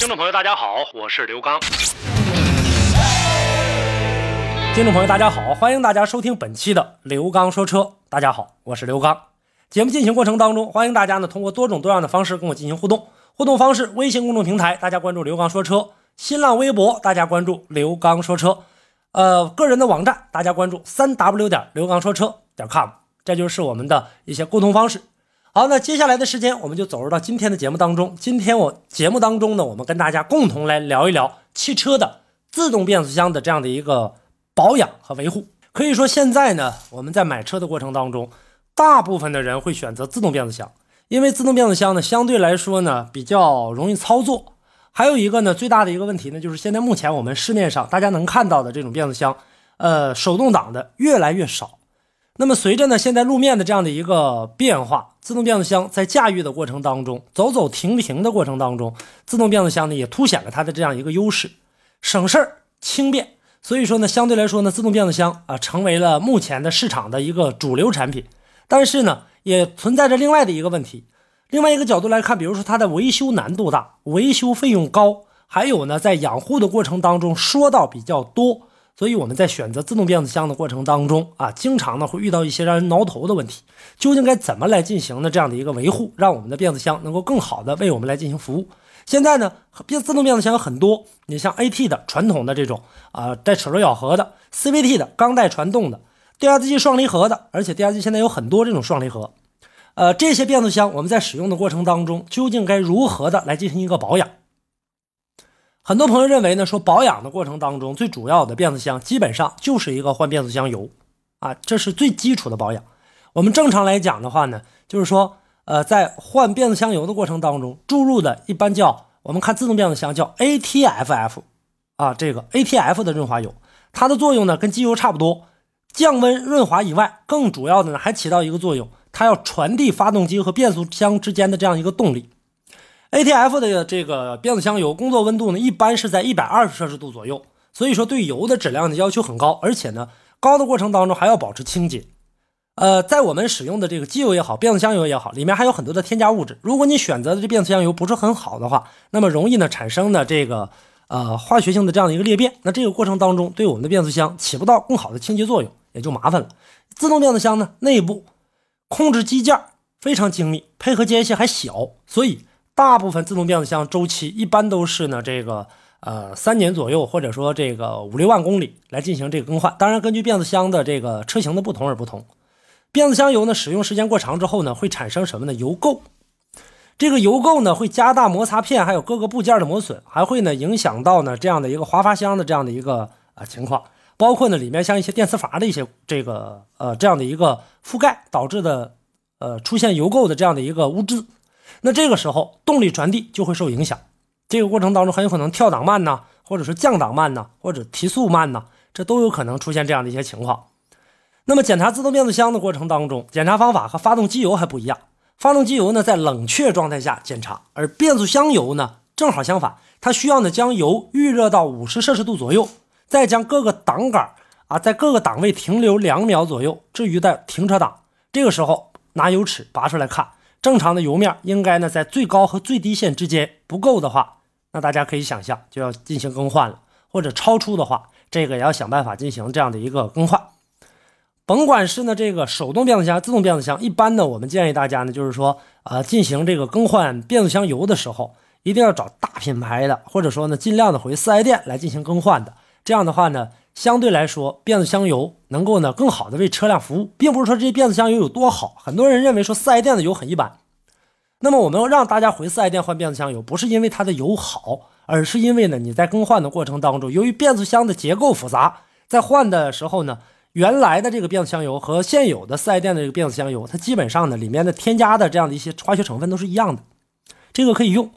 听众朋友，大家好，我是刘刚。听众朋友，大家好，欢迎大家收听本期的刘刚说车。大家好，我是刘刚。节目进行过程当中，欢迎大家呢通过多种多样的方式跟我进行互动。互动方式：微信公众平台，大家关注刘刚说车；新浪微博，大家关注刘刚说车。呃，个人的网站，大家关注三 w 点刘刚说车点 com，这就是我们的一些沟通方式。好，那接下来的时间，我们就走入到今天的节目当中。今天我节目当中呢，我们跟大家共同来聊一聊汽车的自动变速箱的这样的一个保养和维护。可以说，现在呢，我们在买车的过程当中，大部分的人会选择自动变速箱，因为自动变速箱呢，相对来说呢比较容易操作。还有一个呢，最大的一个问题呢，就是现在目前我们市面上大家能看到的这种变速箱，呃，手动挡的越来越少。那么随着呢现在路面的这样的一个变化，自动变速箱在驾驭的过程当中，走走停停的过程当中，自动变速箱呢也凸显了它的这样一个优势，省事儿、轻便。所以说呢，相对来说呢，自动变速箱啊成为了目前的市场的一个主流产品。但是呢，也存在着另外的一个问题，另外一个角度来看，比如说它的维修难度大，维修费用高，还有呢在养护的过程当中说道比较多。所以我们在选择自动变速箱的过程当中啊，经常呢会遇到一些让人挠头的问题。究竟该怎么来进行呢？这样的一个维护，让我们的变速箱能够更好的为我们来进行服务。现在呢，变自动变速箱有很多，你像 AT 的传统的这种啊带齿轮咬合的，CVT 的钢带传动的，DSG 双离合的，而且 DSG 现在有很多这种双离合。呃，这些变速箱我们在使用的过程当中，究竟该如何的来进行一个保养？很多朋友认为呢，说保养的过程当中，最主要的变速箱基本上就是一个换变速箱油，啊，这是最基础的保养。我们正常来讲的话呢，就是说，呃，在换变速箱油的过程当中，注入的一般叫我们看自动变速箱叫 ATFF，啊，这个 ATF 的润滑油，它的作用呢跟机油差不多，降温润滑以外，更主要的呢还起到一个作用，它要传递发动机和变速箱之间的这样一个动力。ATF 的这个变速箱油工作温度呢，一般是在一百二十摄氏度左右，所以说对油的质量的要求很高，而且呢，高的过程当中还要保持清洁。呃，在我们使用的这个机油也好，变速箱油也好，里面还有很多的添加物质。如果你选择的这变速箱油不是很好的话，那么容易呢产生呢这个呃化学性的这样的一个裂变，那这个过程当中对我们的变速箱起不到更好的清洁作用，也就麻烦了。自动变速箱呢，内部控制机件非常精密，配合间隙还小，所以。大部分自动变速箱周期一般都是呢，这个呃三年左右，或者说这个五六万公里来进行这个更换。当然，根据变速箱的这个车型的不同而不同。变速箱油呢，使用时间过长之后呢，会产生什么呢？油垢。这个油垢呢，会加大摩擦片还有各个部件的磨损，还会呢影响到呢这样的一个滑阀箱的这样的一个啊情况，包括呢里面像一些电磁阀的一些这个呃这样的一个覆盖导致的呃出现油垢的这样的一个污渍。那这个时候动力传递就会受影响，这个过程当中很有可能跳档慢呐，或者是降档慢呐，或者提速慢呐，这都有可能出现这样的一些情况。那么检查自动变速箱的过程当中，检查方法和发动机油还不一样。发动机油呢在冷却状态下检查，而变速箱油呢正好相反，它需要呢将油预热到五十摄氏度左右，再将各个档杆啊在各个档位停留两秒左右，至于在停车档，这个时候拿油尺拔出来看。正常的油面应该呢在最高和最低线之间，不够的话，那大家可以想象就要进行更换了，或者超出的话，这个也要想办法进行这样的一个更换。甭管是呢这个手动变速箱、自动变速箱，一般呢我们建议大家呢就是说，呃，进行这个更换变速箱油的时候，一定要找大品牌的，或者说呢尽量的回四 S 店来进行更换的。这样的话呢。相对来说，变速箱油能够呢更好的为车辆服务，并不是说这些变速箱油有多好。很多人认为说四 S 店的油很一般，那么我们要让大家回四 S 店换变速箱油，不是因为它的油好，而是因为呢你在更换的过程当中，由于变速箱的结构复杂，在换的时候呢，原来的这个变速箱油和现有的四 S 店的这个变速箱油，它基本上呢里面的添加的这样的一些化学成分都是一样的，这个可以用。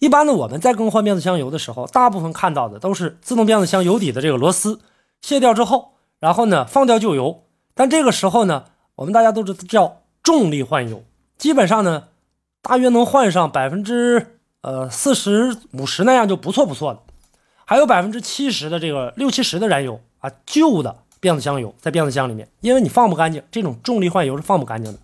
一般呢，我们在更换变速箱油的时候，大部分看到的都是自动变速箱油底的这个螺丝卸掉之后，然后呢放掉旧油。但这个时候呢，我们大家都知道叫重力换油，基本上呢，大约能换上百分之呃四十五十那样就不错不错的，还有百分之七十的这个六七十的燃油啊，旧的变速箱油在变速箱里面，因为你放不干净，这种重力换油是放不干净的。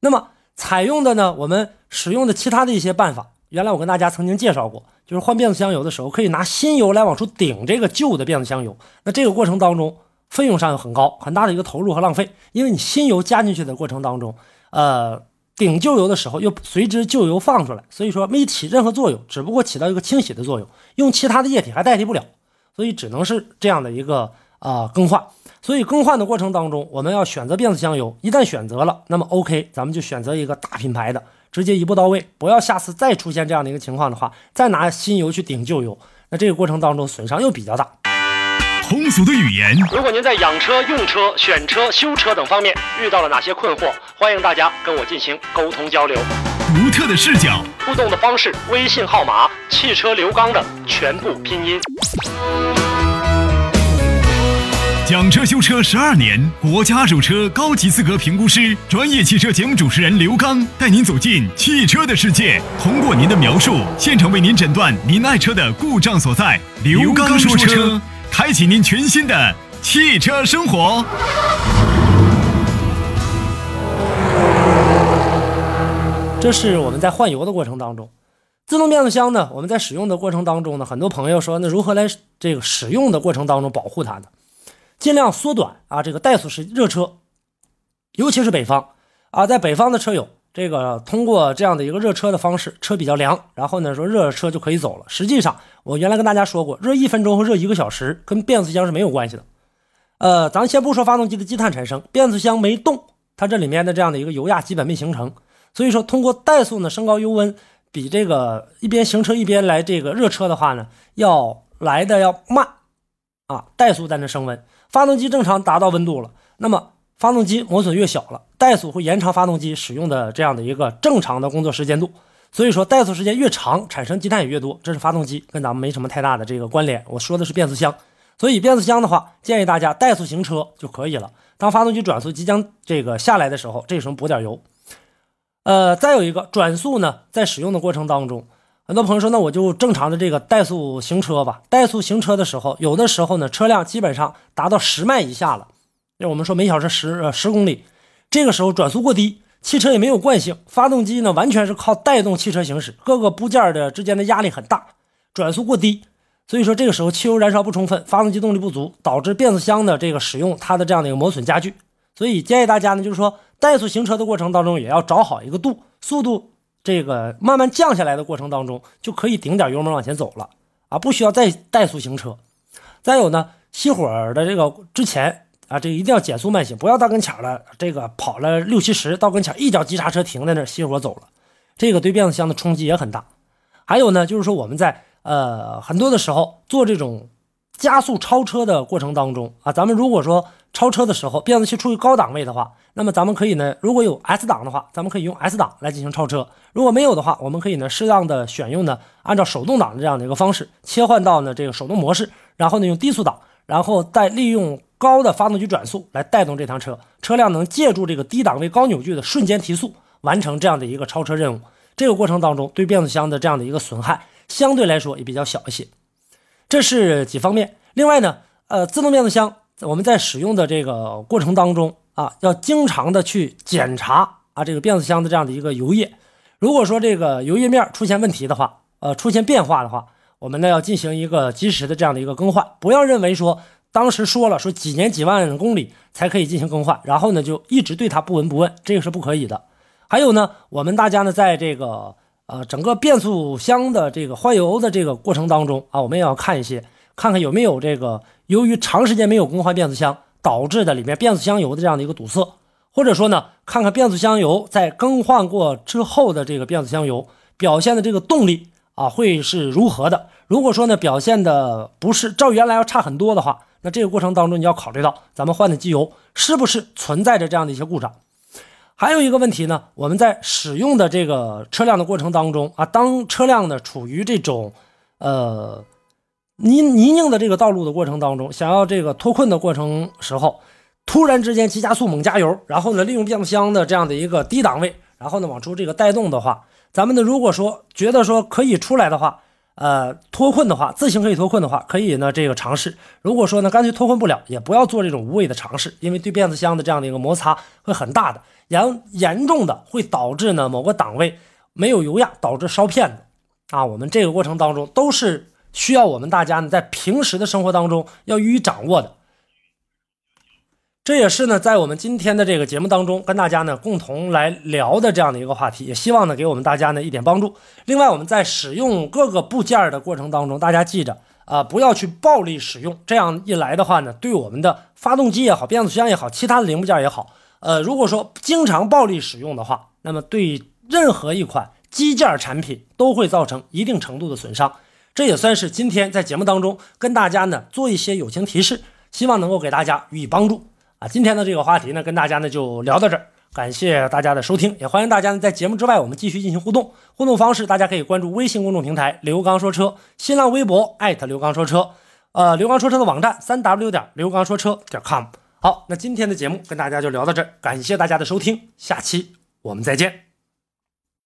那么采用的呢，我们使用的其他的一些办法。原来我跟大家曾经介绍过，就是换变速箱油的时候，可以拿新油来往出顶这个旧的变速箱油。那这个过程当中，费用上又很高，很大的一个投入和浪费。因为你新油加进去的过程当中，呃，顶旧油的时候又随之旧油放出来，所以说没起任何作用，只不过起到一个清洗的作用，用其他的液体还代替不了，所以只能是这样的一个啊更换。所以更换的过程当中，我们要选择变速箱油，一旦选择了，那么 OK，咱们就选择一个大品牌的。直接一步到位，不要下次再出现这样的一个情况的话，再拿新油去顶旧油，那这个过程当中损伤又比较大。通俗的语言，如果您在养车、用车、选车、修车等方面遇到了哪些困惑，欢迎大家跟我进行沟通交流。独特的视角，互动的方式，微信号码汽车刘刚的全部拼音。讲车修车十二年，国家二手车高级资格评估师，专业汽车节目主持人刘刚带您走进汽车的世界，通过您的描述，现场为您诊断您爱车的故障所在。刘刚说车，开启您全新的汽车生活。这是我们在换油的过程当中，自动变速箱呢，我们在使用的过程当中呢，很多朋友说，那如何来这个使用的过程当中保护它呢？尽量缩短啊，这个怠速时热车，尤其是北方啊，在北方的车友，这个通过这样的一个热车的方式，车比较凉，然后呢说热车就可以走了。实际上，我原来跟大家说过，热一分钟和热一个小时跟变速箱是没有关系的。呃，咱先不说发动机的积碳产生，变速箱没动，它这里面的这样的一个油压基本没形成，所以说通过怠速呢升高油温，比这个一边行车一边来这个热车的话呢，要来的要慢啊，怠速在那升温。发动机正常达到温度了，那么发动机磨损越小了，怠速会延长发动机使用的这样的一个正常的工作时间度。所以说怠速时间越长，产生积碳也越多。这是发动机，跟咱们没什么太大的这个关联。我说的是变速箱，所以变速箱的话，建议大家怠速行车就可以了。当发动机转速即将这个下来的时候，这时候补点油。呃，再有一个转速呢，在使用的过程当中。很多朋友说，那我就正常的这个怠速行车吧。怠速行车的时候，有的时候呢，车辆基本上达到十迈以下了，就我们说每小时十呃十公里，这个时候转速过低，汽车也没有惯性，发动机呢完全是靠带动汽车行驶，各个部件的之间的压力很大，转速过低，所以说这个时候汽油燃烧不充分，发动机动力不足，导致变速箱的这个使用它的这样的一个磨损加剧。所以建议大家呢，就是说怠速行车的过程当中也要找好一个度，速度。这个慢慢降下来的过程当中，就可以顶点油门往前走了啊，不需要再怠速行车。再有呢，熄火的这个之前啊，这个一定要减速慢行，不要到跟前了，这个跑了六七十到跟前一脚急刹车停在那熄火走了，这个对变速箱的冲击也很大。还有呢，就是说我们在呃很多的时候做这种加速超车的过程当中啊，咱们如果说超车的时候变速器处于高档位的话。那么咱们可以呢，如果有 S 档的话，咱们可以用 S 档来进行超车；如果没有的话，我们可以呢适当的选用呢，按照手动挡的这样的一个方式切换到呢这个手动模式，然后呢用低速档，然后再利用高的发动机转速来带动这趟车，车辆能借助这个低档位高扭矩的瞬间提速，完成这样的一个超车任务。这个过程当中对变速箱的这样的一个损害相对来说也比较小一些。这是几方面。另外呢，呃，自动变速箱我们在使用的这个过程当中。啊，要经常的去检查啊，这个变速箱的这样的一个油液，如果说这个油液面出现问题的话，呃，出现变化的话，我们呢要进行一个及时的这样的一个更换，不要认为说当时说了说几年几万公里才可以进行更换，然后呢就一直对它不闻不问，这个是不可以的。还有呢，我们大家呢在这个呃整个变速箱的这个换油的这个过程当中啊，我们也要看一些，看看有没有这个由于长时间没有更换变速箱。导致的里面变速箱油的这样的一个堵塞，或者说呢，看看变速箱油在更换过之后的这个变速箱油表现的这个动力啊，会是如何的？如果说呢表现的不是照原来要差很多的话，那这个过程当中你要考虑到咱们换的机油是不是存在着这样的一些故障。还有一个问题呢，我们在使用的这个车辆的过程当中啊，当车辆呢处于这种呃泥泥泞的这个道路的过程当中，想要这个脱困的过程时候，突然之间急加速猛加油，然后呢利用变速箱的这样的一个低档位，然后呢往出这个带动的话，咱们呢如果说觉得说可以出来的话。呃，脱困的话，自行可以脱困的话，可以呢这个尝试。如果说呢干脆脱困不了，也不要做这种无谓的尝试，因为对变速箱的这样的一个摩擦会很大的，严严重的会导致呢某个档位没有油压，导致烧片子啊。我们这个过程当中都是需要我们大家呢在平时的生活当中要予以掌握的。这也是呢，在我们今天的这个节目当中，跟大家呢共同来聊的这样的一个话题，也希望呢给我们大家呢一点帮助。另外，我们在使用各个部件的过程当中，大家记着啊，不要去暴力使用。这样一来的话呢，对我们的发动机也好，变速箱也好，其他的零部件也好，呃，如果说经常暴力使用的话，那么对任何一款机件产品都会造成一定程度的损伤。这也算是今天在节目当中跟大家呢做一些友情提示，希望能够给大家予以帮助。啊，今天的这个话题呢，跟大家呢就聊到这儿，感谢大家的收听，也欢迎大家呢在节目之外我们继续进行互动。互动方式，大家可以关注微信公众平台“刘刚说车”，新浪微博艾特刘刚说车，呃，刘刚说车的网站三 w 点刘刚说车点 com。好，那今天的节目跟大家就聊到这儿，感谢大家的收听，下期我们再见。